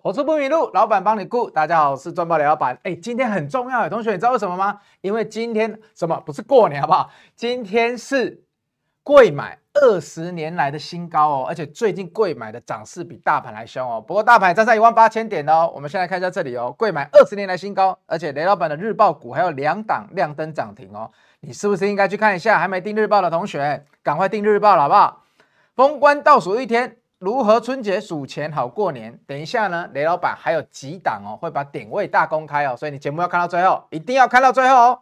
投资不迷路，老板帮你顾。大家好，我是赚爆雷老板。哎，今天很重要，同学，你知道为什么吗？因为今天什么？不是过年好不好？今天是贵买二十年来的新高哦，而且最近贵买的涨势比大盘还凶哦。不过大盘站在一万八千点哦。我们先来看一下这里哦，贵买二十年来新高，而且雷老板的日报股还有两档亮灯涨停哦。你是不是应该去看一下？还没订日报的同学，赶快订日报了好不好？封关倒数一天。如何春节数钱好过年？等一下呢，雷老板还有几档哦，会把点位大公开哦，所以你节目要看到最后，一定要看到最后哦。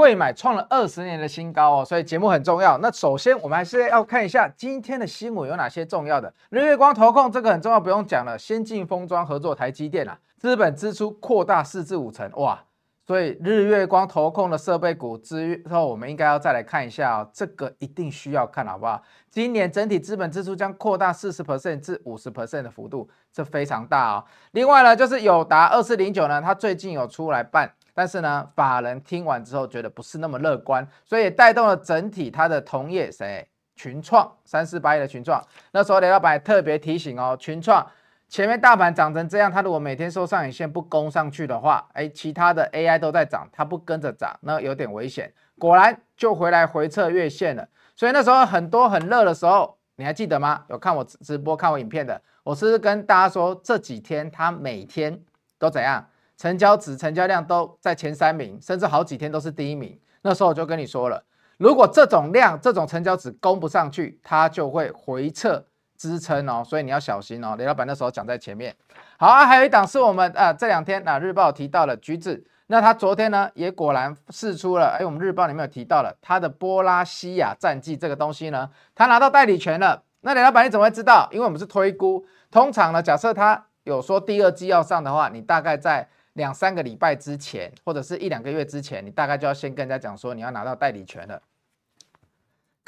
贵买创了二十年的新高哦，所以节目很重要。那首先我们还是要看一下今天的新闻有哪些重要的。日月光投控这个很重要，不用讲了。先进封装合作台积电啊，资本支出扩大四至五成哇，所以日月光投控的设备股之后，我们应该要再来看一下哦，这个一定需要看好不好？今年整体资本支出将扩大四十 percent 至五十 percent 的幅度，这非常大哦。另外呢，就是友达二四零九呢，它最近有出来办。但是呢，法人听完之后觉得不是那么乐观，所以也带动了整体它的同业谁群创三四八一的群创。那时候雷老板特别提醒哦，群创前面大盘涨成这样，它如果每天收上影线不攻上去的话，哎，其他的 AI 都在涨，它不跟着涨，那有点危险。果然就回来回撤月线了。所以那时候很多很热的时候，你还记得吗？有看我直播看我影片的，我是不是跟大家说这几天它每天都怎样？成交值、成交量都在前三名，甚至好几天都是第一名。那时候我就跟你说了，如果这种量、这种成交值攻不上去，它就会回撤支撑哦，所以你要小心哦。雷老板那时候讲在前面。好啊，还有一档是我们啊这两天啊日报提到了橘子，那他昨天呢也果然试出了，哎，我们日报里面有提到了他的波拉西亚战绩这个东西呢，他拿到代理权了。那雷老板你怎么会知道？因为我们是推估，通常呢，假设他有说第二季要上的话，你大概在两三个礼拜之前，或者是一两个月之前，你大概就要先跟人家讲说你要拿到代理权了。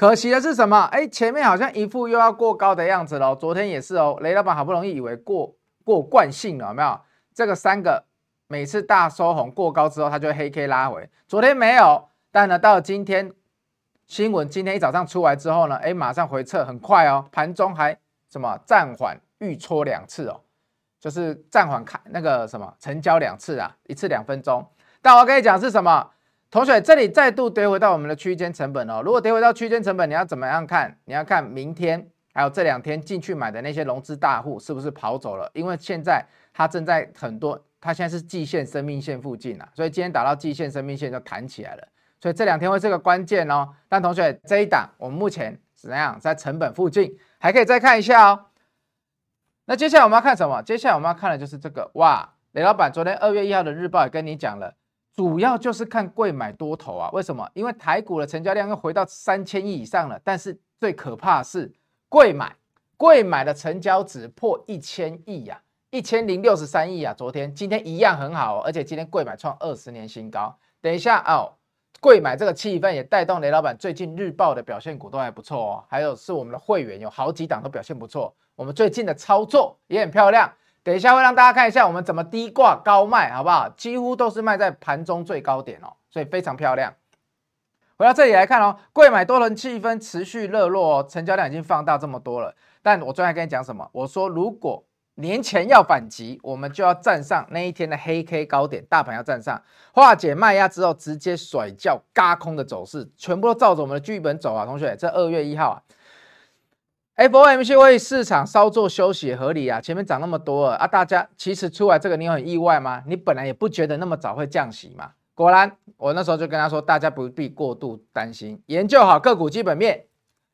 可惜的是什么？哎，前面好像一副又要过高的样子喽。昨天也是哦，雷老板好不容易以为过过惯性了，有没有？这个三个每次大收红过高之后，它就黑 K 拉回。昨天没有，但呢，到了今天新闻今天一早上出来之后呢，哎，马上回撤很快哦，盘中还什么暂缓预戳两次哦。就是暂缓看那个什么成交两次啊，一次两分钟。但我跟你讲是什么，同学，这里再度跌回到我们的区间成本哦。如果跌回到区间成本，你要怎么样看？你要看明天还有这两天进去买的那些融资大户是不是跑走了？因为现在它正在很多，它现在是季线生命线附近啊，所以今天打到季线生命线就弹起来了。所以这两天会是个关键哦。但同学这一档我们目前怎样在成本附近，还可以再看一下哦。那接下来我们要看什么？接下来我们要看的就是这个哇！雷老板昨天二月一号的日报也跟你讲了，主要就是看贵买多头啊。为什么？因为台股的成交量又回到三千亿以上了。但是最可怕的是贵买，贵买的成交值破一千亿呀，一千零六十三亿啊！昨天、今天一样很好哦，而且今天贵买创二十年新高。等一下哦，贵买这个气氛也带动雷老板最近日报的表现股都还不错哦。还有是我们的会员有好几档都表现不错。我们最近的操作也很漂亮，等一下会让大家看一下我们怎么低挂高卖，好不好？几乎都是卖在盘中最高点哦，所以非常漂亮。回到这里来看哦，贵买多人气氛持续热络哦，成交量已经放大这么多了。但我昨天跟你讲什么？我说如果年前要反击，我们就要站上那一天的黑 K 高点，大盘要站上，化解卖压之后，直接甩掉轧空的走势，全部都照着我们的剧本走啊，同学，这二月一号啊。FOMC 会市场稍作休息合理啊，前面涨那么多了啊，大家其实出来这个你有很意外吗？你本来也不觉得那么早会降息嘛。果然，我那时候就跟他说，大家不必过度担心，研究好个股基本面。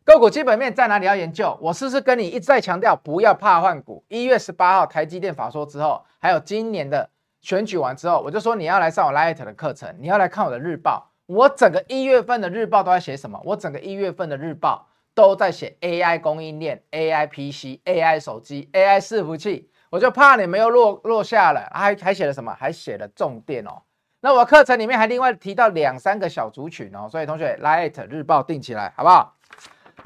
个股基本面在哪里要研究？我是不是跟你一直在强调，不要怕换股？一月十八号台积电法说之后，还有今年的选举完之后，我就说你要来上我 Light 的课程，你要来看我的日报。我整个一月份的日报都在写什么？我整个一月份的日报。都在写 AI 供应链、AI PC、AI 手机、AI 伺服器，我就怕你没有落落下了，还还写了什么？还写了重点哦。那我课程里面还另外提到两三个小族群哦，所以同学来日报定起来好不好？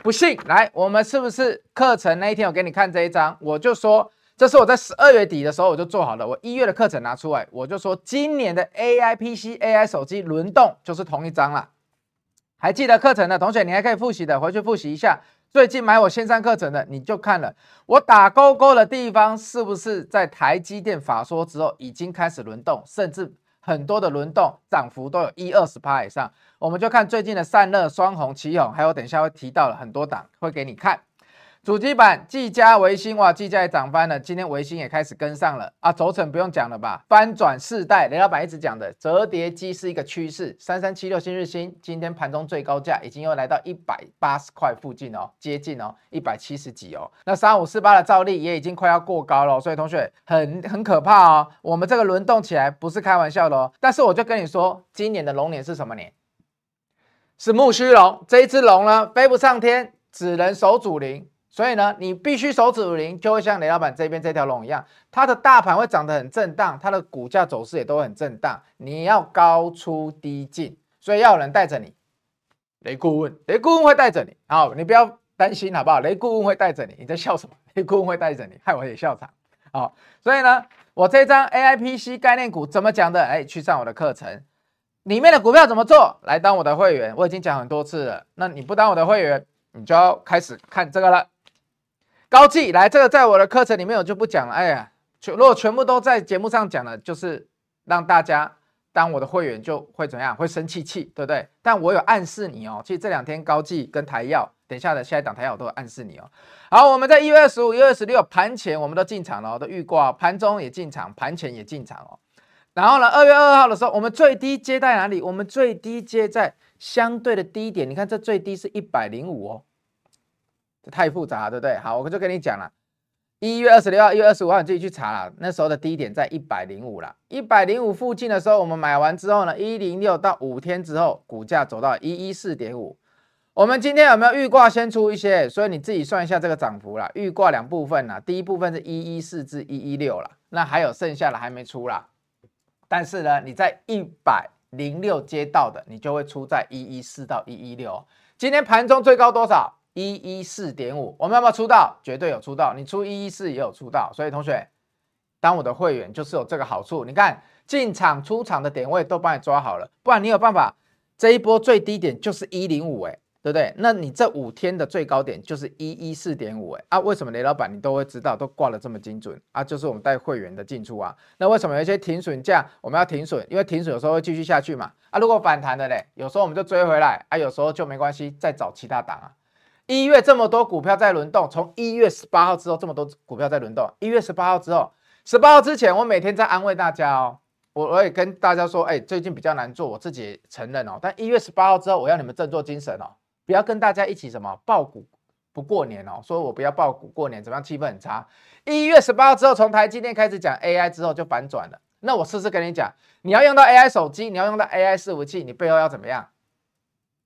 不信来，我们是不是课程那一天我给你看这一张？我就说这是我在十二月底的时候我就做好了，我一月的课程拿出来，我就说今年的 AI PC、AI 手机轮动就是同一张了。还记得课程的同学，你还可以复习的，回去复习一下。最近买我线上课程的，你就看了我打勾勾的地方，是不是在台积电法说之后已经开始轮动，甚至很多的轮动涨幅都有一二十趴以上。我们就看最近的散热、双红、奇勇，还有等一下会提到了很多档，会给你看。主机板，技嘉、微星，哇，技嘉也涨翻了，今天微星也开始跟上了啊。轴承不用讲了吧，翻转世代，雷老板一直讲的折叠机是一个趋势。三三七六新日新，今天盘中最高价已经又来到一百八十块附近哦，接近哦一百七十几哦。那三五四八的照例也已经快要过高了，所以同学很很可怕哦。我们这个轮动起来不是开玩笑的哦。但是我就跟你说，今年的龙年是什么年？是木须龙。这一只龙呢，飞不上天，只能守主灵。所以呢，你必须守主灵，就会像雷老板这边这条龙一样，它的大盘会涨得很震荡，它的股价走势也都很震荡。你要高出低进，所以要有人带着你。雷顾问，雷顾问会带着你，好，你不要担心，好不好？雷顾问会带着你。你在笑什么？雷顾问会带着你，害我也笑场。好，所以呢，我这张 AIPC 概念股怎么讲的？哎，去上我的课程，里面的股票怎么做？来当我的会员，我已经讲很多次了。那你不当我的会员，你就要开始看这个了。高技来，这个在我的课程里面我就不讲了。哎呀，全如果全部都在节目上讲了，就是让大家当我的会员就会怎样？会生气气，对不对？但我有暗示你哦。其实这两天高技跟台燿，等一下的下一档台燿我都有暗示你哦。好，我们在一月二十五、一月二十六盘前我们都进场了，都预挂，盘中也进场，盘前也进场哦。然后呢，二月二号的时候，我们最低接在哪里？我们最低接在相对的低点，你看这最低是一百零五哦。这太复杂，对不对？好，我就跟你讲了，一月二十六号、一月二十五号，你自己去查了。那时候的低点在一百零五了，一百零五附近的时候，我们买完之后呢，一零六到五天之后，股价走到一一四点五。我们今天有没有预挂先出一些？所以你自己算一下这个涨幅啦。预挂两部分啦，第一部分是一一四至一一六了，那还有剩下的还没出啦。但是呢，你在一百零六接到的，你就会出在一一四到一一六。今天盘中最高多少？一一四点五，我们要不要出道？绝对有出道，你出一一四也有出道，所以同学当我的会员就是有这个好处。你看进场出场的点位都帮你抓好了，不然你有办法这一波最低点就是一零五，哎，对不对？那你这五天的最高点就是一一四点五，哎啊，为什么雷老板你都会知道，都挂了这么精准啊？就是我们带会员的进出啊。那为什么有一些停损价我们要停损？因为停损有时候会继续下去嘛。啊，如果反弹的嘞，有时候我们就追回来啊，有时候就没关系，再找其他档啊。一月这么多股票在轮动，从一月十八号之后这么多股票在轮动。一月十八号之后，十八号之前我每天在安慰大家哦，我我也跟大家说，哎，最近比较难做，我自己承认哦。但一月十八号之后，我要你们振作精神哦，不要跟大家一起什么爆股不过年哦，说我不要爆股过年，怎么样？气氛很差。一月十八号之后，从台积电开始讲 AI 之后就反转了。那我试试跟你讲，你要用到 AI 手机，你要用到 AI 伺服器，你背后要怎么样？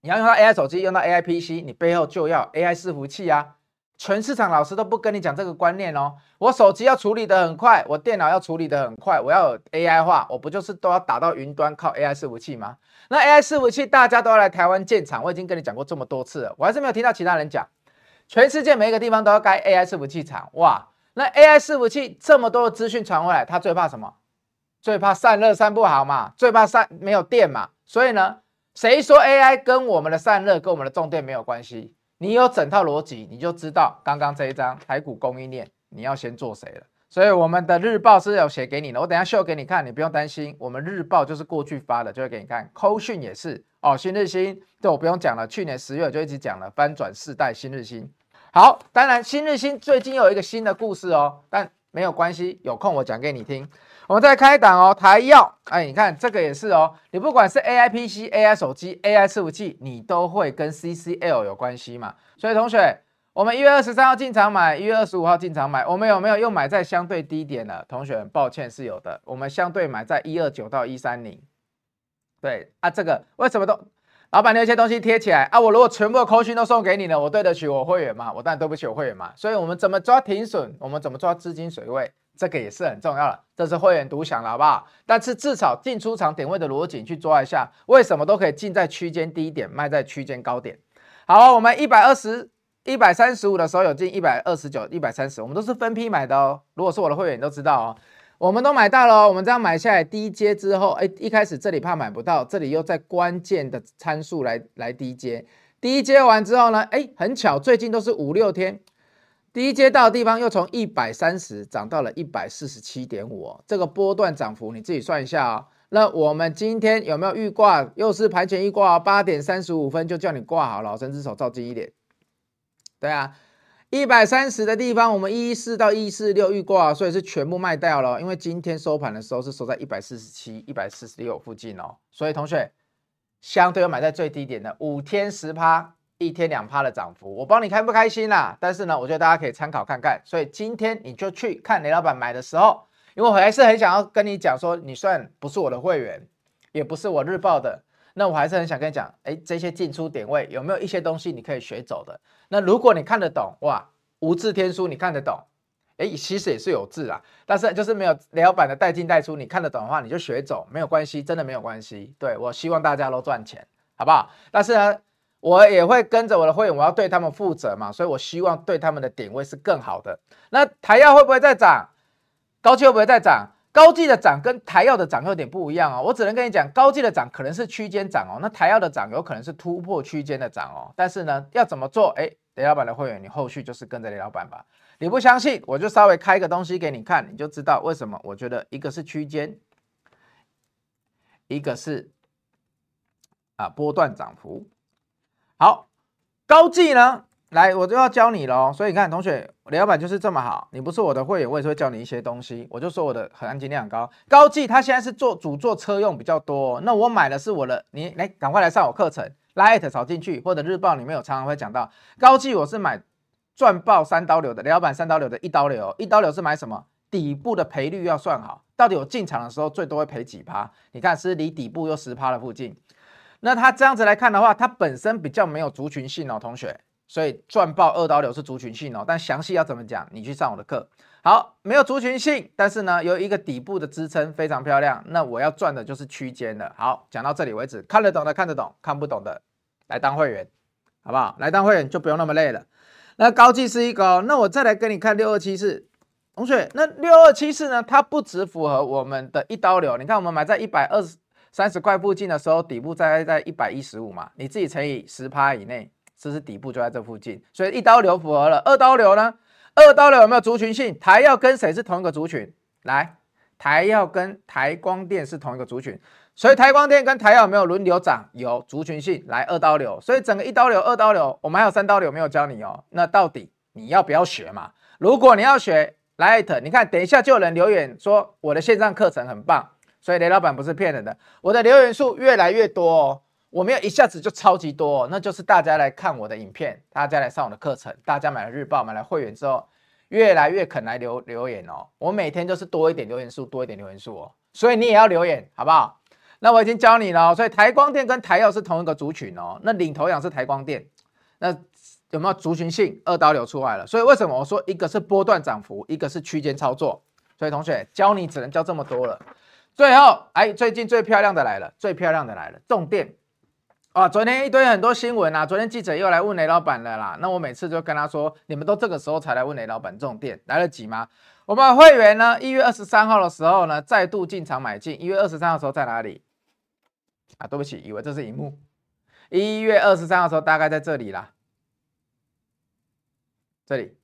你要用到 AI 手机，用到 AI PC，你背后就要 AI 伺服器啊！全市场老师都不跟你讲这个观念哦。我手机要处理得很快，我电脑要处理得很快，我要有 AI 化，我不就是都要打到云端靠 AI 伺服器吗？那 AI 伺服器大家都要来台湾建厂，我已经跟你讲过这么多次了，我还是没有听到其他人讲。全世界每一个地方都要盖 AI 伺服器厂，哇！那 AI 伺服器这么多的资讯传回来，他最怕什么？最怕散热散不好嘛，最怕散没有电嘛，所以呢？谁说 AI 跟我们的散热跟我们的重电没有关系？你有整套逻辑，你就知道刚刚这一张台股供应链你要先做谁了。所以我们的日报是有写给你的，我等下秀给你看，你不用担心。我们日报就是过去发的，就会给你看。扣讯也是哦，新日兴这我不用讲了，去年十月就一直讲了，翻转世代新日兴。好，当然新日兴最近有一个新的故事哦，但没有关系，有空我讲给你听。我们再开档哦，台药，哎，你看这个也是哦，你不管是 AI PC、AI 手机、AI 伺服器，你都会跟 CCL 有关系嘛。所以同学，我们一月二十三号进场买，一月二十五号进场买，我们有没有又买在相对低点了？同学，抱歉是有的，我们相对买在一二九到一三零。对啊，这个为什么都老板那些东西贴起来啊？我如果全部的扣讯都送给你了，我对得起我会员吗？我当然对不起我会员嘛。所以我们怎么抓停损？我们怎么抓资金水位？这个也是很重要的，这是会员独享了，好不好？但是至少进出场点位的逻辑去抓一下，为什么都可以进在区间低点，卖在区间高点？好，我们一百二十一百三十五的时候有进一百二十九、一百三十，我们都是分批买的哦。如果是我的会员，都知道哦。我们都买到了，我们这样买下来低阶之后，哎，一开始这里怕买不到，这里又在关键的参数来来低阶，低阶完之后呢，哎，很巧，最近都是五六天，第一阶到的地方又从一百三十涨到了一百四十七点五，这个波段涨幅你自己算一下哦。那我们今天有没有预挂？又是盘前预挂，八点三十五分就叫你挂好了，老神之手照近一点。对啊。一百三十的地方，我们一四到一四六预挂，所以是全部卖掉了。因为今天收盘的时候是收在一百四十七、一百四十六附近哦，所以同学相对要买在最低点的五天十趴，一天两趴的涨幅，我帮你开不开心啦？但是呢，我觉得大家可以参考看看。所以今天你就去看雷老板买的时候，因为我还是很想要跟你讲说，你算不是我的会员，也不是我日报的。那我还是很想跟你讲，哎，这些进出点位有没有一些东西你可以学走的？那如果你看得懂，哇，无字天书你看得懂，哎，其实也是有字啊，但是就是没有雷老板的带进带出，你看得懂的话，你就学走，没有关系，真的没有关系。对，我希望大家都赚钱，好不好？但是呢，我也会跟着我的会员，我要对他们负责嘛，所以我希望对他们的点位是更好的。那台药会不会再涨？高期会不会再涨？高技的涨跟台药的涨有点不一样哦，我只能跟你讲，高技的涨可能是区间涨哦，那台药的涨有可能是突破区间的涨哦。但是呢，要怎么做？哎，雷老板的会员，你后续就是跟着雷老板吧。你不相信，我就稍微开个东西给你看，你就知道为什么。我觉得一个是区间，一个是啊波段涨幅。好，高技呢？来，我就要教你喽。所以你看，同学，雷老板就是这么好。你不是我的会员，我也是会教你一些东西。我就说我的含金量很高。高技他现在是做主做车用比较多。那我买的是我的，你来赶快来上我课程，拉艾特扫进去，或者日报里面有常常会讲到高技，我是买赚爆三刀流的。李老板三刀流的一刀流，一刀流是买什么？底部的赔率要算好，到底我进场的时候最多会赔几趴？你看是离底部又十趴的附近。那它这样子来看的话，它本身比较没有族群性哦，同学。所以赚爆二刀流是族群性哦，但详细要怎么讲，你去上我的课。好，没有族群性，但是呢，有一个底部的支撑非常漂亮。那我要赚的就是区间的。好，讲到这里为止，看得懂的看得懂，看不懂的来当会员，好不好？来当会员就不用那么累了。那高技是一个，那我再来跟你看六二七四，同学，那六二七四呢？它不只符合我们的一刀流，你看我们买在一百二十三十块附近的时候，底部在在一百一十五嘛，你自己乘以十趴以内。这是底部就在这附近，所以一刀流符合了。二刀流呢？二刀流有没有族群性？台药跟谁是同一个族群？来，台药跟台光电是同一个族群，所以台光电跟台药有没有轮流涨？有族群性。来，二刀流，所以整个一刀流、二刀流，我们还有三刀流没有教你哦。那到底你要不要学嘛？如果你要学，来，你看，等一下就有人留言说我的线上课程很棒，所以雷老板不是骗人的，我的留言数越来越多哦。我没有一下子就超级多哦，那就是大家来看我的影片，大家来上我的课程，大家买了日报，买了会员之后，越来越肯来留留言哦。我每天都是多一点留言数，多一点留言数哦，所以你也要留言，好不好？那我已经教你了，所以台光电跟台药是同一个族群哦。那领头羊是台光电，那有没有族群性？二刀流出来了，所以为什么我说一个是波段涨幅，一个是区间操作？所以同学教你只能教这么多了。最后，哎，最近最漂亮的来了，最漂亮的来了，重点。啊，昨天一堆很多新闻啊，昨天记者又来问雷老板了啦。那我每次就跟他说，你们都这个时候才来问雷老板重点，来得及吗？我们会员呢，一月二十三号的时候呢，再度进场买进。一月二十三号的时候在哪里？啊，对不起，以为这是荧幕。一月二十三号的时候大概在这里啦，这里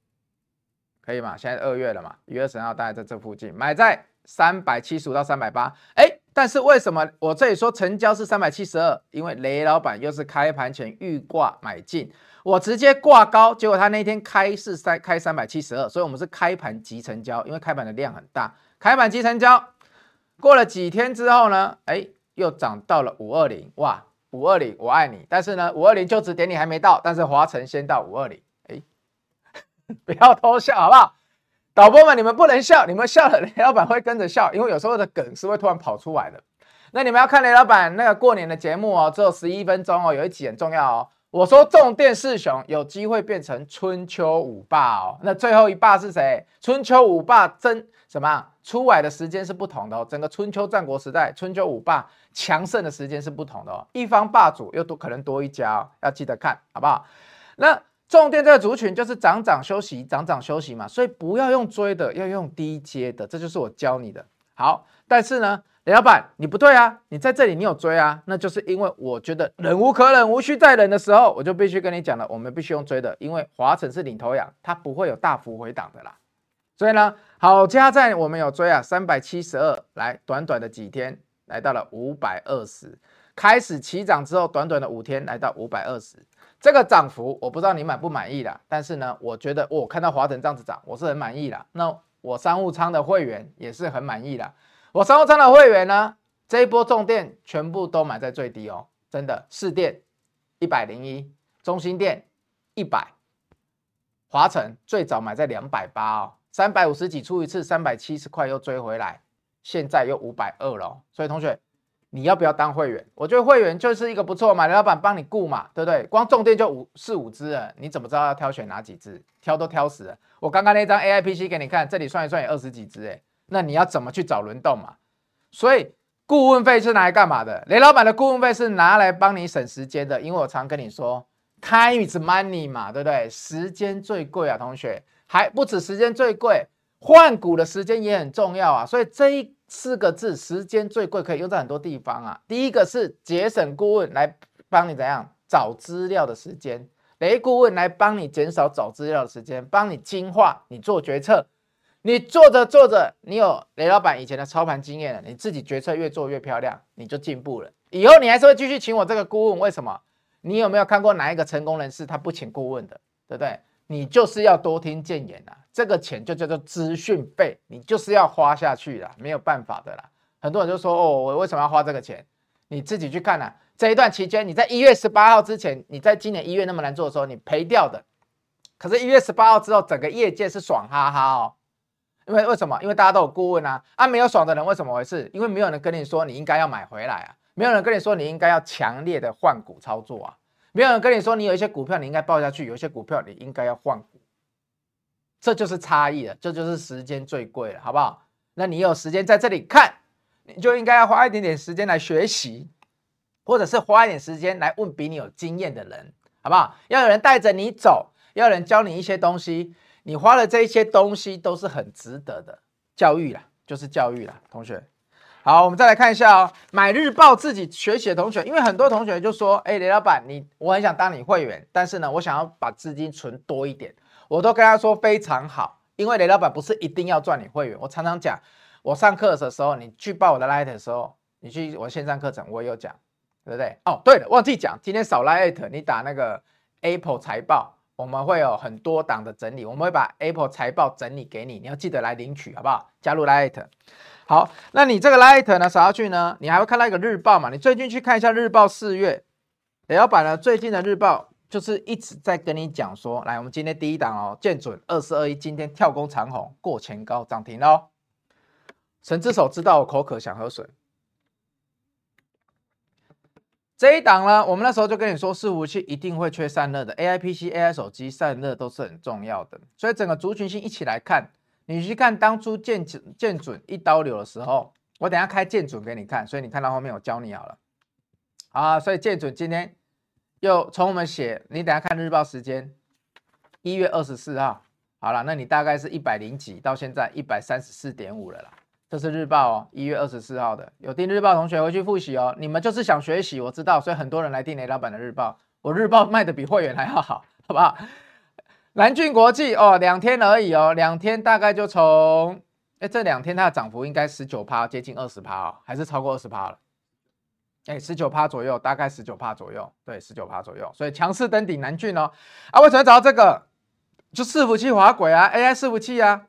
可以吗？现在二月了嘛，一月二十三号大概在这附近，买在三百七十五到三百八，哎。但是为什么我这里说成交是三百七十二？因为雷老板又是开盘前预挂买进，我直接挂高，结果他那天开是三开三百七十二，所以我们是开盘即成交，因为开盘的量很大，开盘即成交。过了几天之后呢，哎，又涨到了五二零，哇，五二零我爱你。但是呢，五二零就职典礼还没到，但是华晨先到五二零，哎，不要偷笑好不好？导播们，你们不能笑，你们笑了，雷老板会跟着笑，因为有时候的梗是会突然跑出来的。那你们要看雷老板那个过年的节目哦，只有十一分钟哦，有一集很重要哦。我说重电四雄有机会变成春秋五霸哦，那最后一霸是谁？春秋五霸争什么？出来的时间是不同的哦。整个春秋战国时代，春秋五霸强盛的时间是不同的哦。一方霸主又多可能多一家哦，要记得看好不好？那。重点这个族群就是涨涨休息，涨涨休息嘛，所以不要用追的，要用低阶的，这就是我教你的。好，但是呢，雷老板你不对啊，你在这里你有追啊，那就是因为我觉得忍无可忍，无需再忍的时候，我就必须跟你讲了，我们必须用追的，因为华城是领头羊，它不会有大幅回档的啦。所以呢，好加在我们有追啊，三百七十二，来短短的几天来到了五百二十，开始起涨之后，短短的五天来到五百二十，这个涨幅我不知道你满不满意啦，但是呢，我觉得我、看到华晨这样子涨，我是很满意啦。那我商务舱的会员也是很满意的。我商务舱的会员呢，这一波重电全部都买在最低哦，真的，市电一百零一，中心电一百，华晨最早买在两百八哦，三百五十几出一次，三百七十块又追回来，现在又五百二了。所以同学，你要不要当会员？我觉得会员就是一个不错嘛，老板帮你顾嘛，对不对？光重电就五四五只了，你怎么知道要挑选哪几只？挑都挑死了。我刚刚那张 AIPC 给你看，这里算一算也二十几只哎。那你要怎么去找轮动嘛？所以顾问费是拿来干嘛的？雷老板的顾问费是拿来帮你省时间的，因为我常跟你说，time is money 嘛，对不对？时间最贵啊，同学，还不止时间最贵，换股的时间也很重要啊。所以这一四个字，时间最贵，可以用在很多地方啊。第一个是节省顾问来帮你怎样找资料的时间，雷顾问来帮你减少找资料的时间，帮你精化你做决策。你做着做着，你有雷老板以前的操盘经验了，你自己决策越做越漂亮，你就进步了。以后你还是会继续请我这个顾问，为什么？你有没有看过哪一个成功人士他不请顾问的，对不对？你就是要多听谏言啊，这个钱就叫做资讯费，你就是要花下去了，没有办法的啦。很多人就说哦，我为什么要花这个钱？你自己去看啊。这一段期间，你在一月十八号之前，你在今年一月那么难做的时候，你赔掉的。可是，一月十八号之后，整个业界是爽哈哈哦。因为为什么？因为大家都有顾问啊，啊，没有爽的人为什么回事？因为没有人跟你说你应该要买回来啊，没有人跟你说你应该要强烈的换股操作啊，没有人跟你说你有一些股票你应该报下去，有一些股票你应该要换股，这就是差异了，这就是时间最贵了，好不好？那你有时间在这里看，你就应该要花一点点时间来学习，或者是花一点时间来问比你有经验的人，好不好？要有人带着你走，要有人教你一些东西。你花的这一些东西都是很值得的教育啦，就是教育啦，同学。好，我们再来看一下哦，买日报自己学习的同学，因为很多同学就说，哎，雷老板，你我很想当你会员，但是呢，我想要把资金存多一点，我都跟他说非常好，因为雷老板不是一定要赚你会员，我常常讲，我上课的时候，你去报我的 Light 的时候，你去我线上课程，我有讲，对不对？哦，对了，忘记讲，今天少 Light，你打那个 Apple 财报。我们会有很多档的整理，我们会把 Apple 财报整理给你，你要记得来领取，好不好？加入 Light。好，那你这个 Light 呢，扫下去呢，你还会看到一个日报嘛？你最近去看一下日报四月，雷老板呢最近的日报就是一直在跟你讲说，来，我们今天第一档哦，见准二四二一，今天跳空长虹过前高涨停哦。神之手知道我口渴想喝水。这一档呢，我们那时候就跟你说，伺服器一定会缺散热的，AI PC、AI 手机散热都是很重要的，所以整个族群性一起来看，你去看当初建准建准一刀流的时候，我等下开建准给你看，所以你看到后面我教你好了，啊，所以建准今天又从我们写，你等下看日报时间，一月二十四号，好了，那你大概是一百零几，到现在一百三十四点五了啦。这是日报哦，一月二十四号的，有订日报同学回去复习哦。你们就是想学习，我知道，所以很多人来订雷老板的日报。我日报卖的比会员还要好，好不好？南俊国际哦，两天而已哦，两天大概就从，哎，这两天它的涨幅应该十九趴，接近二十趴哦，还是超过二十趴了？哎，十九趴左右，大概十九趴左右，对，十九趴左右。所以强势登顶南俊哦，啊，为什么找到这个？就伺服器滑轨啊，AI 伺服器啊。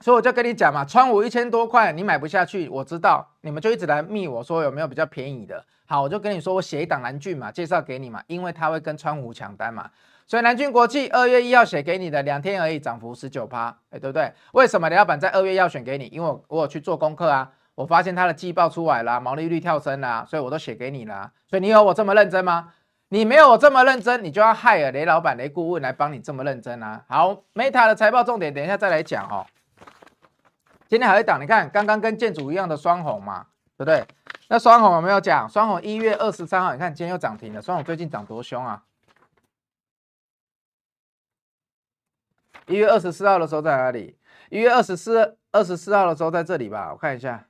所以我就跟你讲嘛，川五一千多块，你买不下去，我知道，你们就一直来密我说有没有比较便宜的。好，我就跟你说，我写一档南俊嘛，介绍给你嘛，因为他会跟川五抢单嘛。所以南俊国际二月一号写给你的，两天而已，涨幅十九趴，哎，对不对？为什么雷老板在二月要选给你？因为我我有去做功课啊，我发现他的季报出来了，毛利率跳升了，所以我都写给你了。所以你有我这么认真吗？你没有我这么认真，你就要害了雷老板、雷顾问来帮你这么认真啊。好，Meta 的财报重点，等一下再来讲哦。今天还有一档，你看刚刚跟建筑一样的双红嘛，对不对？那双红有没有讲？双红一月二十三号，你看今天又涨停了。双红最近涨多凶啊！一月二十四号的时候在哪里？一月二十四二十四号的时候在这里吧？我看一下。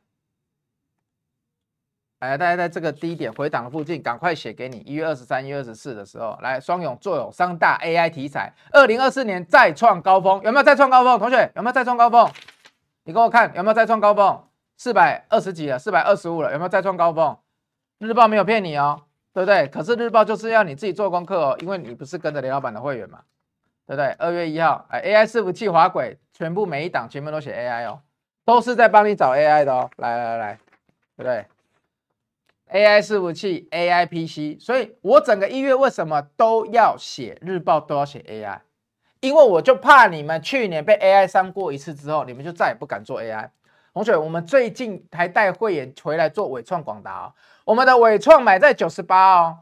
哎，大家在这个低点回档的附近，赶快写给你。一月二十三、一月二十四的时候，来双勇做有三大 AI 题材，二零二四年再创高峰，有没有再创高峰？同学有没有再创高峰？你给我看有没有再创高峰？四百二十几了，四百二十五了，有没有再创高峰？日报没有骗你哦，对不对？可是日报就是要你自己做功课哦，因为你不是跟着雷老板的会员嘛，对不对？二月一号，哎，AI 伺服器滑轨，全部每一档全部都写 AI 哦，都是在帮你找 AI 的哦。来来来，对不对？AI 伺服器，AI PC，所以我整个一月为什么都要写日报，都要写 AI，因为我就怕你们去年被 AI 伤过一次之后，你们就再也不敢做 AI。同学，我们最近还带会员回来做纬创广达哦，我们的纬创买在九十八哦，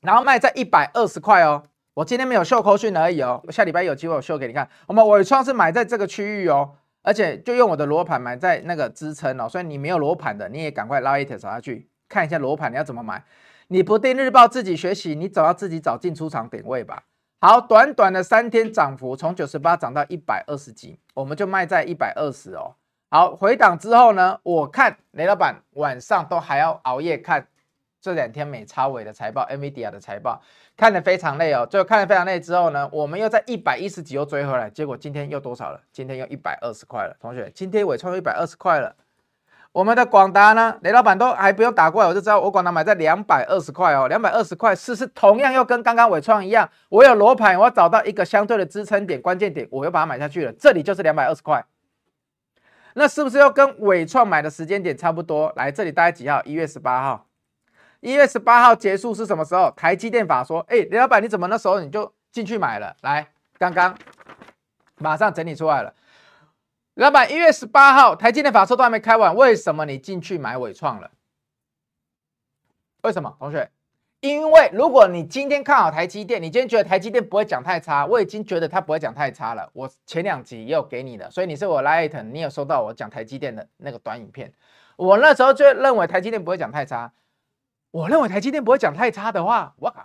然后卖在一百二十块哦。我今天没有秀口讯而已哦，下礼拜有机会我秀给你看。我们尾创是买在这个区域哦，而且就用我的罗盘买在那个支撑哦，所以你没有罗盘的，你也赶快拉一条走下去。看一下罗盘，你要怎么买？你不订日报自己学习，你总要自己找进出场点位吧。好，短短的三天涨幅，从九十八涨到一百二十几，我们就卖在一百二十哦。好，回档之后呢，我看雷老板晚上都还要熬夜看这两天美超微的财报，NVIDIA 的财报，看得非常累哦。最后看得非常累之后呢，我们又在一百一十几又追回来，结果今天又多少了？今天又一百二十块了。同学，今天纬创一百二十块了。我们的广达呢？雷老板都还不用打过来，我就知道我广达买在两百二十块哦，两百二十块是是同样又跟刚刚尾创一样，我有罗盘，我找到一个相对的支撑点、关键点，我又把它买下去了，这里就是两百二十块。那是不是又跟尾创买的时间点差不多？来，这里大概几号？一月十八号。一月十八号结束是什么时候？台积电法说，哎，李老板你怎么那时候你就进去买了？来，刚刚马上整理出来了。老板，一月十八号，台积电法说都还没开完，为什么你进去买纬创了？为什么，同学？因为如果你今天看好台积电，你今天觉得台积电不会讲太差，我已经觉得它不会讲太差了。我前两集也有给你的，所以你是我 Light，你有收到我讲台积电的那个短影片。我那时候就认为台积电不会讲太差。我认为台积电不会讲太差的话，我靠，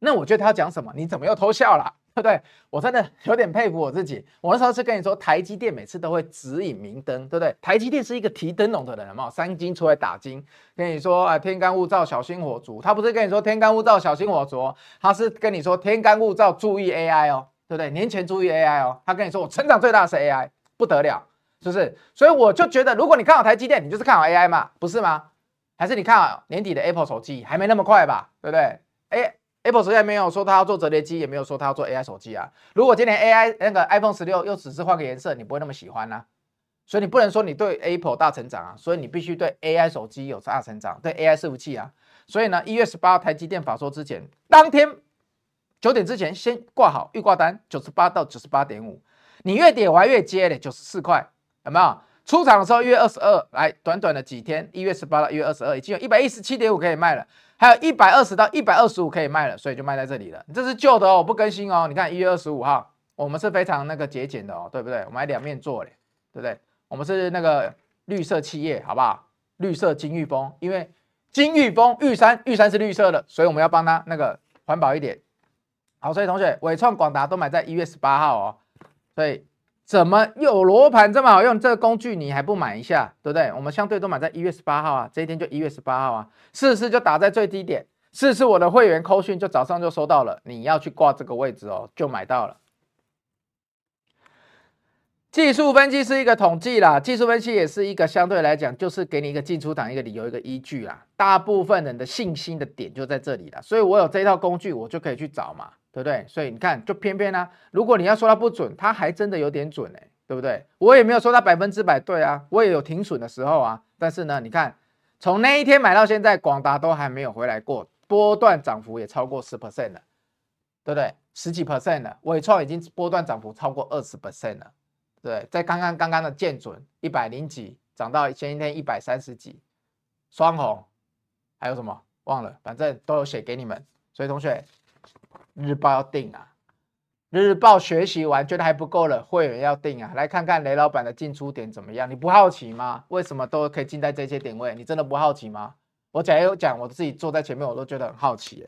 那我觉得他要讲什么？你怎么又偷笑了？对不对？我真的有点佩服我自己。我那时候是跟你说，台积电每次都会指引明灯，对不对？台积电是一个提灯笼的人嘛，三金出来打金，跟你说啊，天干物燥，小心火烛。他不是跟你说天干物燥，小心火烛，他是跟你说天干物燥，注意 AI 哦，对不对？年前注意 AI 哦。他跟你说，我成长最大的是 AI，不得了，是不是？所以我就觉得，如果你看好台积电，你就是看好 AI 嘛，不是吗？还是你看啊年底的 Apple 手机，还没那么快吧，对不对？哎。Apple 实在没有说它要做折叠机，也没有说它要做 AI 手机啊。如果今年 AI 那个 iPhone 十六又只是换个颜色，你不会那么喜欢啊。所以你不能说你对 Apple 大成长啊，所以你必须对 AI 手机有大成长，对 AI 伺服器啊。所以呢，一月十八台积电法说之前，当天九点之前先挂好预挂单，九十八到九十八点五。你月底我还月接嘞，九十四块，有没有？出厂的时候一月二十二，来短短的几天，一月十八到一月二十二，已经有一百一十七点五可以卖了。还有一百二十到一百二十五可以卖了，所以就卖在这里了。这是旧的哦，不更新哦。你看一月二十五号，我们是非常那个节俭的哦，对不对？我们还两面做嘞，对不对？我们是那个绿色企业，好不好？绿色金玉峰，因为金玉峰玉山玉山是绿色的，所以我们要帮他那个环保一点。好，所以同学，伟创、广达都买在一月十八号哦，所以。怎么有罗盘这么好用？这个工具你还不买一下，对不对？我们相对都买在一月十八号啊，这一天就一月十八号啊，试试就打在最低点，试试我的会员扣讯就早上就收到了，你要去挂这个位置哦，就买到了。技术分析是一个统计啦，技术分析也是一个相对来讲就是给你一个进出档一个理由一个依据啦，大部分人的信心的点就在这里了，所以我有这一套工具，我就可以去找嘛。对不对？所以你看，就偏偏呢、如果你要说它不准，它还真的有点准哎，对不对？我也没有说它百分之百对啊，我也有停损的时候啊。但是呢，你看，从那一天买到现在，广达都还没有回来过，波段涨幅也超过十 percent 了，对不对？十几 percent 了，纬创已经波段涨幅超过二十 percent 了，对，在刚刚刚刚的见准一百零几，涨到前一天一百三十几，双红，还有什么忘了？反正都有写给你们，所以同学。日报要订啊！日报学习完觉得还不够了，会员要订啊！来看看雷老板的进出点怎么样？你不好奇吗？为什么都可以进在这些点位？你真的不好奇吗？我讲有讲，我自己坐在前面，我都觉得很好奇。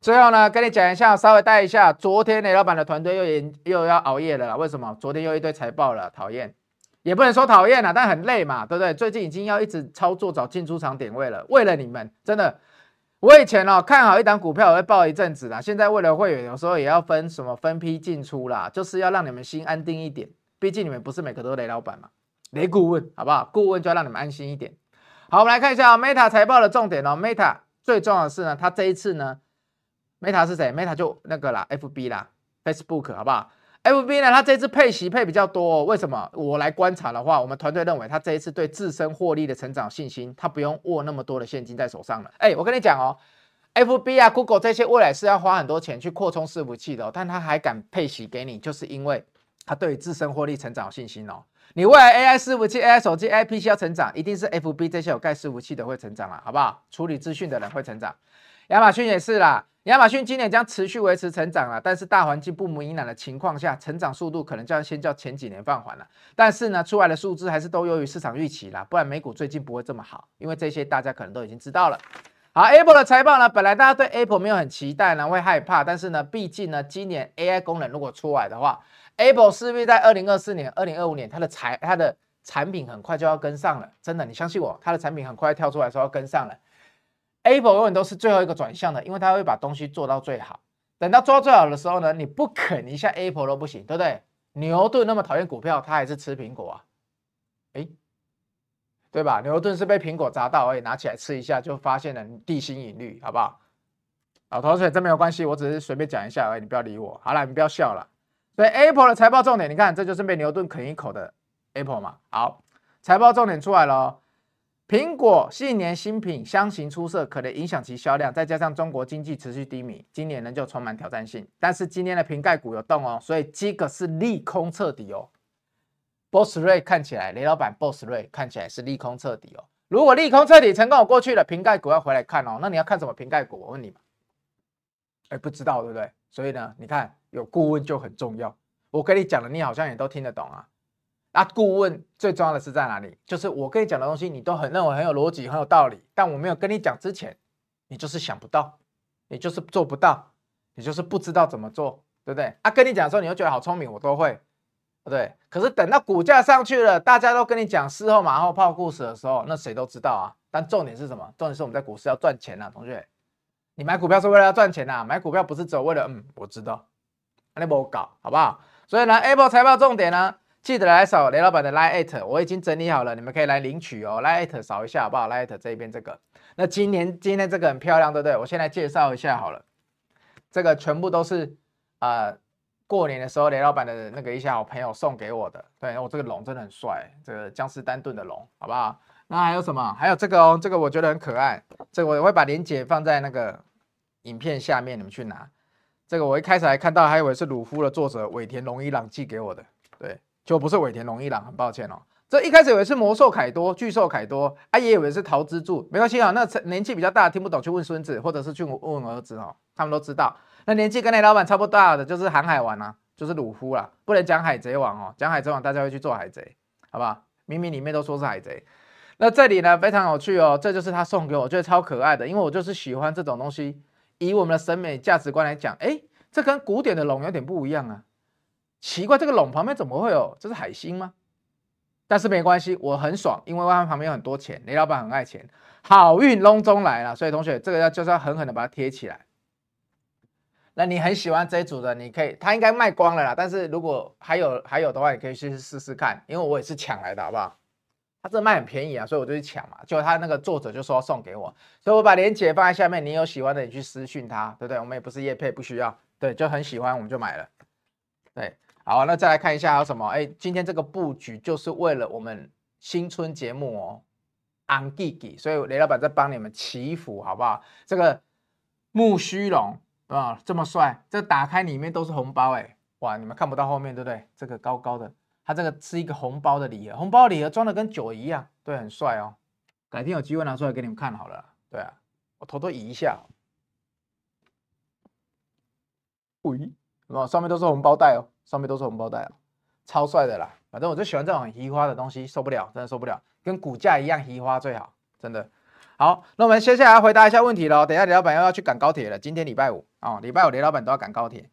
最后呢，跟你讲一下，稍微带一下，昨天雷老板的团队又也又要熬夜了啦。为什么？昨天又一堆财报了，讨厌，也不能说讨厌啦，但很累嘛，对不对？最近已经要一直操作找进出场点位了，为了你们，真的，我以前哦看好一档股票我会抱一阵子啦，现在为了会员，有时候也要分什么分批进出啦，就是要让你们心安定一点，毕竟你们不是每个都是雷老板嘛，雷顾问好不好？顾问就要让你们安心一点。好，我们来看一下 Meta 财报的重点哦，Meta 最重要的是呢，它这一次呢。Meta 是谁？Meta 就那个啦，FB 啦，Facebook 好不好？FB 呢，它这次配息配比较多哦，为什么？我来观察的话，我们团队认为它这一次对自身获利的成长信心，它不用握那么多的现金在手上了。哎，我跟你讲哦，FB 啊，Google 这些未来是要花很多钱去扩充伺服器的哦，但它还敢配息给你，就是因为它对自身获利成长有信心哦。你未来 AI 伺服器、AI 手机、AI PC 要成长，一定是 FB 这些有盖伺服器的会成长了，好不好？处理资讯的人会成长，亚马逊也是啦。亚马逊今年将持续维持成长了，但是大环境不明朗的情况下，成长速度可能就要先叫前几年放缓了。但是呢，出来的数字还是都优于市场预期啦，不然美股最近不会这么好，因为这些大家可能都已经知道了。好，Apple 的财报呢，本来大家对 Apple 没有很期待呢，会害怕，但是呢，毕竟呢，今年 AI 功能如果出来的话，Apple 势必在二零二四年、二零二五年，它的财它的产品很快就要跟上了。真的，你相信我，它的产品很快跳出来说要跟上了。Apple 永远都是最后一个转向的，因为它会把东西做到最好。等到做到最好的时候呢，你不啃一下 Apple 都不行，对不对？牛顿那么讨厌股票，他还是吃苹果啊？哎，对吧？牛顿是被苹果砸到而已，拿起来吃一下就发现了地心引力，好不好？好，同学，这没有关系，我只是随便讲一下而已，你不要理我。好了，你不要笑了。所以 Apple 的财报重点，你看，这就是被牛顿啃一口的 Apple 嘛。好，财报重点出来了。苹果新年新品相形出色，可能影响其销量。再加上中国经济持续低迷，今年仍旧充满挑战性。但是今天的瓶盖股有动哦，所以这个是利空彻底哦。Boss Ray 看起来，雷老板 Boss Ray 看起来是利空彻底哦。如果利空彻底成功，我过去了，瓶盖股要回来看哦。那你要看什么瓶盖股？我问你嘛。哎，不知道对不对？所以呢，你看有顾问就很重要。我跟你讲了，你好像也都听得懂啊。那顾问最重要的是在哪里？就是我跟你讲的东西，你都很认为很有逻辑、很有道理，但我没有跟你讲之前，你就是想不到，你就是做不到，你就是不知道怎么做，对不对？啊，跟你讲的时候，你又觉得好聪明，我都会，对不对？可是等到股价上去了，大家都跟你讲事后马后炮故事的时候，那谁都知道啊。但重点是什么？重点是我们在股市要赚钱啊，同学，你买股票是为了要赚钱啊，买股票不是只有为了嗯，我知道，那你不搞，好不好？所以呢，Apple 财报重点呢？记得来扫雷老板的 Line@ 我已经整理好了，你们可以来领取哦。Line@ 扫一下好不好？Line@ 这边这个，那今年今天这个很漂亮，对不对？我先来介绍一下好了，这个全部都是呃过年的时候雷老板的那个一些好朋友送给我的。对，我这个龙真的很帅，这个江诗丹顿的龙，好不好？那还有什么？还有这个哦，这个我觉得很可爱，这个我会把链接放在那个影片下面，你们去拿。这个我一开始还看到，还以为是鲁夫的作者尾田荣一郎寄给我的，就不是尾田荣一郎，很抱歉哦。这一开始以为是魔兽凯多、巨兽凯多，啊，也以为是桃之助，没关系啊。那年纪比较大听不懂，去问孙子，或者是去问问儿子哦，他们都知道。那年纪跟雷老板差不多大的，就是航海王啊，就是鲁夫啦。不能讲海贼王哦，讲海贼王大家会去做海贼，好不好？明明里面都说是海贼。那这里呢非常有趣哦，这就是他送给我，我觉得超可爱的，因为我就是喜欢这种东西。以我们的审美价值观来讲，哎，这跟古典的龙有点不一样啊。奇怪，这个龙旁边怎么会有？这是海星吗？但是没关系，我很爽，因为外面旁边有很多钱，雷老板很爱钱，好运隆中来了。所以同学，这个要就是要狠狠的把它贴起来。那你很喜欢这一组的，你可以，它应该卖光了啦。但是如果还有还有的话，你可以去试试看，因为我也是抢来的，好不好？他这卖很便宜啊，所以我就去抢嘛。就他那个作者就说送给我，所以我把链接放在下面，你有喜欢的，你去私讯他，对不对？我们也不是叶配，不需要，对，就很喜欢我们就买了，对。好，那再来看一下有什么？哎，今天这个布局就是为了我们新春节目哦，安吉吉，所以雷老板在帮你们祈福，好不好？这个木须龙啊，这么帅，这打开里面都是红包，哎，哇，你们看不到后面，对不对？这个高高的，它这个是一个红包的礼盒，红包礼盒装的跟酒一样，对，很帅哦。改天有机会拿出来给你们看好了，对啊，我偷偷移一下，喂，哦，上面都是红包袋哦。上面都是红包袋，超帅的啦！反正我就喜欢这种移花的东西，受不了，真的受不了，跟股价一样移花最好，真的。好，那我们接下来回答一下问题喽。等下李老板又要去赶高铁了，今天礼拜五啊，礼拜五李老板都要赶高铁。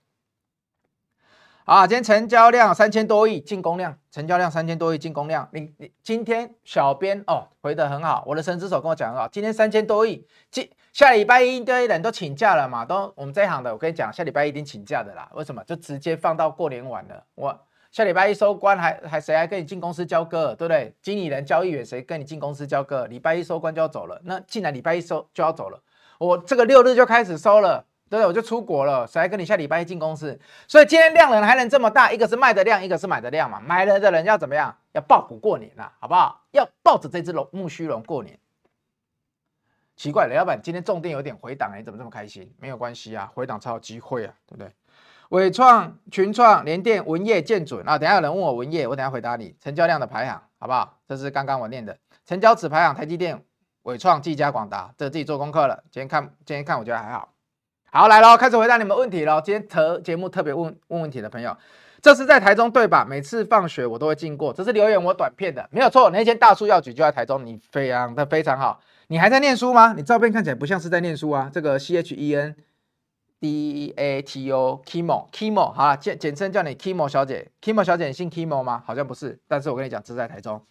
啊，今天成交量三千多亿，进攻量成交量三千多亿，进攻量。你你今天小编哦回得很好，我的神之手跟我讲很好，今天三千多亿，今下礼拜一一堆人都请假了嘛，都我们这一行的，我跟你讲，下礼拜一定请假的啦。为什么？就直接放到过年晚了。我下礼拜一收官还还谁还跟你进公司交割，对不对？经理人、交易员谁跟你进公司交割？礼拜一收官就要走了，那既然礼拜一收就要走了，我这个六日就开始收了。对，我就出国了，谁还跟你下礼拜一进公司？所以今天量能还能这么大，一个是卖的量，一个是买的量嘛。买了的人要怎么样？要抱股过年啦，好不好？要抱着这只龙木须龙过年。奇怪，雷老板今天重点有点回档，你怎么这么开心？没有关系啊，回档才有机会啊，对不对？纬创、群创、联电、文业、建准啊，等下有人问我文业，我等下回答你。成交量的排行，好不好？这是刚刚我念的成交值排行，台积电、纬创、技嘉、广达，这自己做功课了。今天看，今天看，我觉得还好。好，来喽，开始回答你们问题喽。今天特节目特别问问问题的朋友，这是在台中对吧？每次放学我都会经过，这是留言我短片的，没有错。那间大树药局就在台中，你非常的非常好。你还在念书吗？你照片看起来不像是在念书啊。这个 C H E N D A T O Kimo Kimo 好了，简简称叫你 Kimo 小姐。Kimo 小姐，你姓 Kimo 吗？好像不是，但是我跟你讲，这是在台中。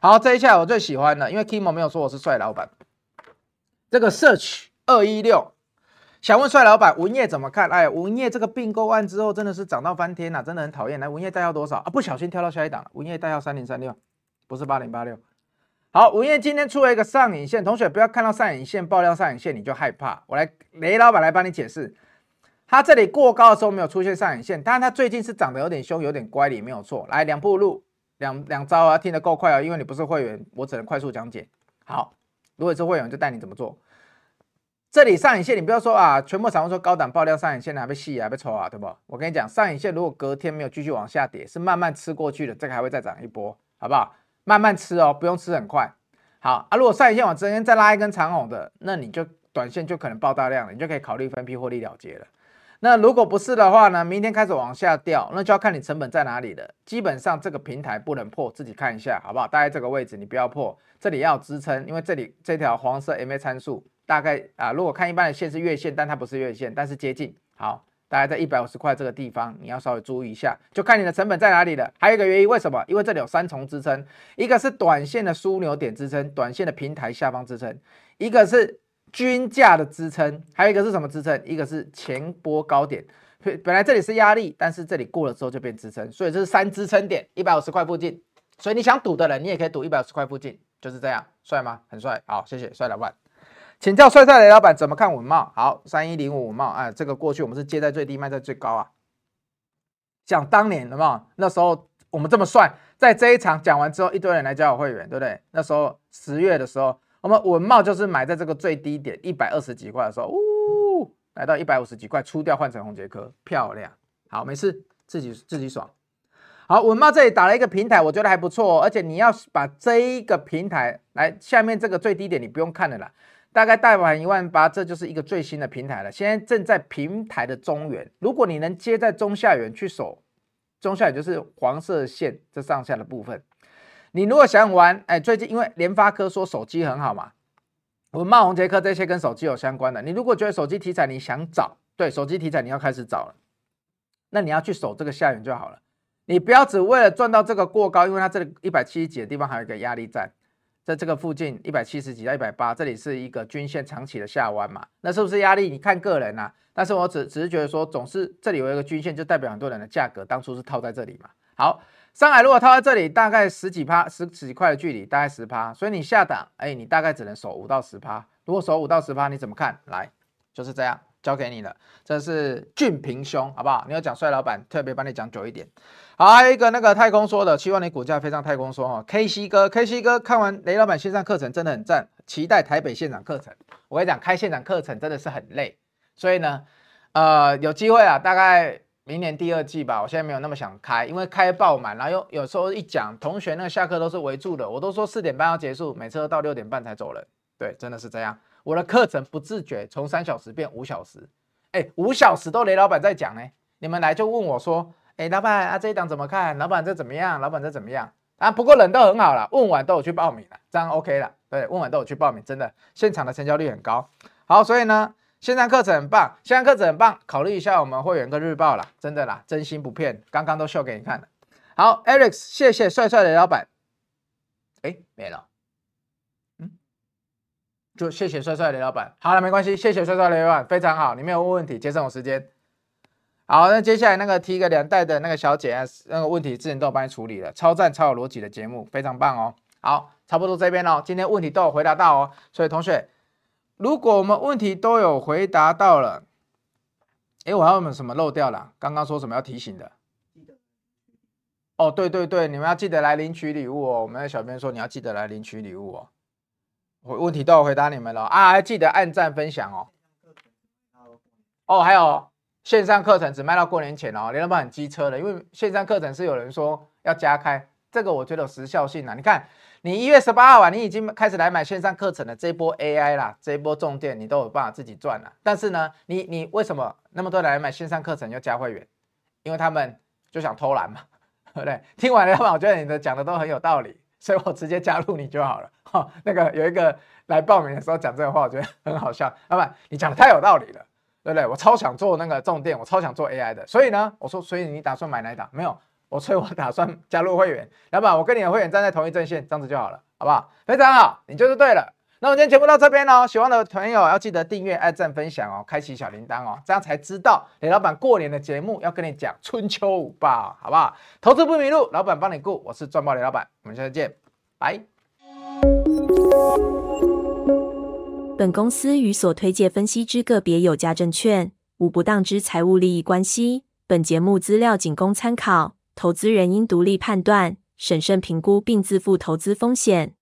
好，这一下我最喜欢的，因为 Kimo 没有说我是帅老板。这个 Search 二一六。想问帅老板，文业怎么看？哎，文业这个并购案之后，真的是涨到翻天了，真的很讨厌。来，文业代号多少啊？不小心跳到下一档了。文业代号三零三六，不是八零八六。好，文业今天出了一个上影线，同学不要看到上影线爆量上影线你就害怕。我来，雷老板来帮你解释。它这里过高的时候没有出现上影线，但是它最近是涨得有点凶，有点乖离，没有错。来，两步路，两两招啊，听得够快哦，因为你不是会员，我只能快速讲解。好，如果是会员，就带你怎么做。这里上影线，你不要说啊，全部散户说高档爆量上影线还被吸，还，被抽啊，对不？我跟你讲，上影线如果隔天没有继续往下跌，是慢慢吃过去的，这个还会再涨一波，好不好？慢慢吃哦，不用吃很快。好啊，如果上影线往这边再拉一根长红的，那你就短线就可能爆大量了，你就可以考虑分批获利了结了。那如果不是的话呢，明天开始往下掉，那就要看你成本在哪里了。基本上这个平台不能破，自己看一下好不好？大概这个位置你不要破，这里要支撑，因为这里这条黄色 MA 参数。大概啊，如果看一般的线是月线，但它不是月线，但是接近。好，大概在一百五十块这个地方，你要稍微注意一下，就看你的成本在哪里了。还有一个原因，为什么？因为这里有三重支撑，一个是短线的枢纽点支撑，短线的平台下方支撑，一个是均价的支撑，还有一个是什么支撑？一个是前波高点。本来这里是压力，但是这里过了之后就变支撑，所以这是三支撑点，一百五十块附近。所以你想赌的人，你也可以赌一百五十块附近，就是这样，帅吗？很帅。好，谢谢，帅老板。请教帅帅雷老板怎么看稳懋？好，三一零五稳懋，哎，这个过去我们是接在最低，卖在最高啊。想当年的嘛，那时候我们这么帅，在这一场讲完之后，一堆人来加我会员，对不对？那时候十月的时候，我们稳懋就是买在这个最低点一百二十几块的时候，呜，来到一百五十几块出掉换成红杰科，漂亮。好，没事，自己自己爽。好，稳懋这里打了一个平台，我觉得还不错，而且你要把这一个平台来下面这个最低点，你不用看了啦。大概大盘一万八，这就是一个最新的平台了。现在正在平台的中缘，如果你能接在中下缘去守，中下缘就是黄色线这上下的部分。你如果想玩，哎，最近因为联发科说手机很好嘛，我们骂宏捷科这些跟手机有相关的。你如果觉得手机题材你想找，对手机题材你要开始找了，那你要去守这个下缘就好了。你不要只为了赚到这个过高，因为它这里一百七十几的地方还有一个压力站。在这个附近一百七十几到一百八，这里是一个均线长期的下弯嘛？那是不是压力？你看个人呐、啊。但是我只只是觉得说，总是这里有一个均线，就代表很多人的价格当初是套在这里嘛。好，上海如果套在这里，大概十几趴、十几块的距离，大概十趴，所以你下档，哎，你大概只能守五到十趴。如果守五到十趴，你怎么看？来，就是这样。交给你了，这是俊平兄，好不好？你要讲帅老板，特别帮你讲久一点。好，还有一个那个太空说的，希望你股价飞上太空说哦。K C 哥，K C 哥，看完雷老板线上课程真的很赞，期待台北现场课程。我跟你讲，开现场课程真的是很累，所以呢，呃，有机会啊，大概明年第二季吧。我现在没有那么想开，因为开爆满，然后又有时候一讲，同学那个下课都是围住的，我都说四点半要结束，每次都到六点半才走人。对，真的是这样。我的课程不自觉从三小时变五小时，哎，五小时都雷老板在讲呢。你们来就问我说，哎，老板啊，这一档怎么看？老板这怎么样？老板这怎么样？啊，不过人都很好了，问完都有去报名了，这样 OK 了，对，问完都有去报名，真的现场的成交率很高。好，所以呢，线上课程很棒，线上课程很棒，考虑一下我们会员跟日报啦，真的啦，真心不骗，刚刚都秀给你看了。好，Alex，谢谢帅帅的老板。哎，没了。就谢谢帅帅的老板。好了，没关系，谢谢帅帅的老板，非常好，你没有问问题，节省我时间。好，那接下来那个提个两代的那个小姐，那个问题之前都有帮你处理了，超赞超有逻辑的节目，非常棒哦。好，差不多这边哦，今天问题都有回答到哦，所以同学。如果我们问题都有回答到了，哎，我还有没有什么漏掉了？刚刚说什么要提醒的？哦，对对对，你们要记得来领取礼物哦。我们的小编说你要记得来领取礼物哦。我问题都有回答你们了啊，记得按赞分享哦。哦，还有线上课程只卖到过年前哦，连老板很机车的，因为线上课程是有人说要加开，这个我觉得有时效性啊。你看。你一月十八号啊，你已经开始来买线上课程了。这一波 AI 啦，这一波重点，你都有办法自己赚了。但是呢，你你为什么那么多人来买线上课程要加会员？因为他们就想偷懒嘛，对不对？听完了，老板，我觉得你的讲的都很有道理，所以我直接加入你就好了。哈，那个有一个来报名的时候讲这个话，我觉得很好笑。老板，你讲的太有道理了，对不对？我超想做那个重电，我超想做 AI 的。所以呢，我说，所以你打算买哪一档？没有。我催，我打算加入会员，老板，我跟你的会员站在同一阵线，这样子就好了，好不好？非常好，你就是对了。那我今天节目到这边哦，喜欢的朋友要记得订阅、按赞、分享哦，开启小铃铛哦，这样才知道雷老板过年的节目要跟你讲春秋五霸，好不好？投资不迷路，老板帮你顾，我是赚爆雷老板，我们下次见，拜。本公司与所推介分析之个别有价证券无不当之财务利益关系，本节目资料仅供参考。投资人应独立判断、审慎评估并自负投资风险。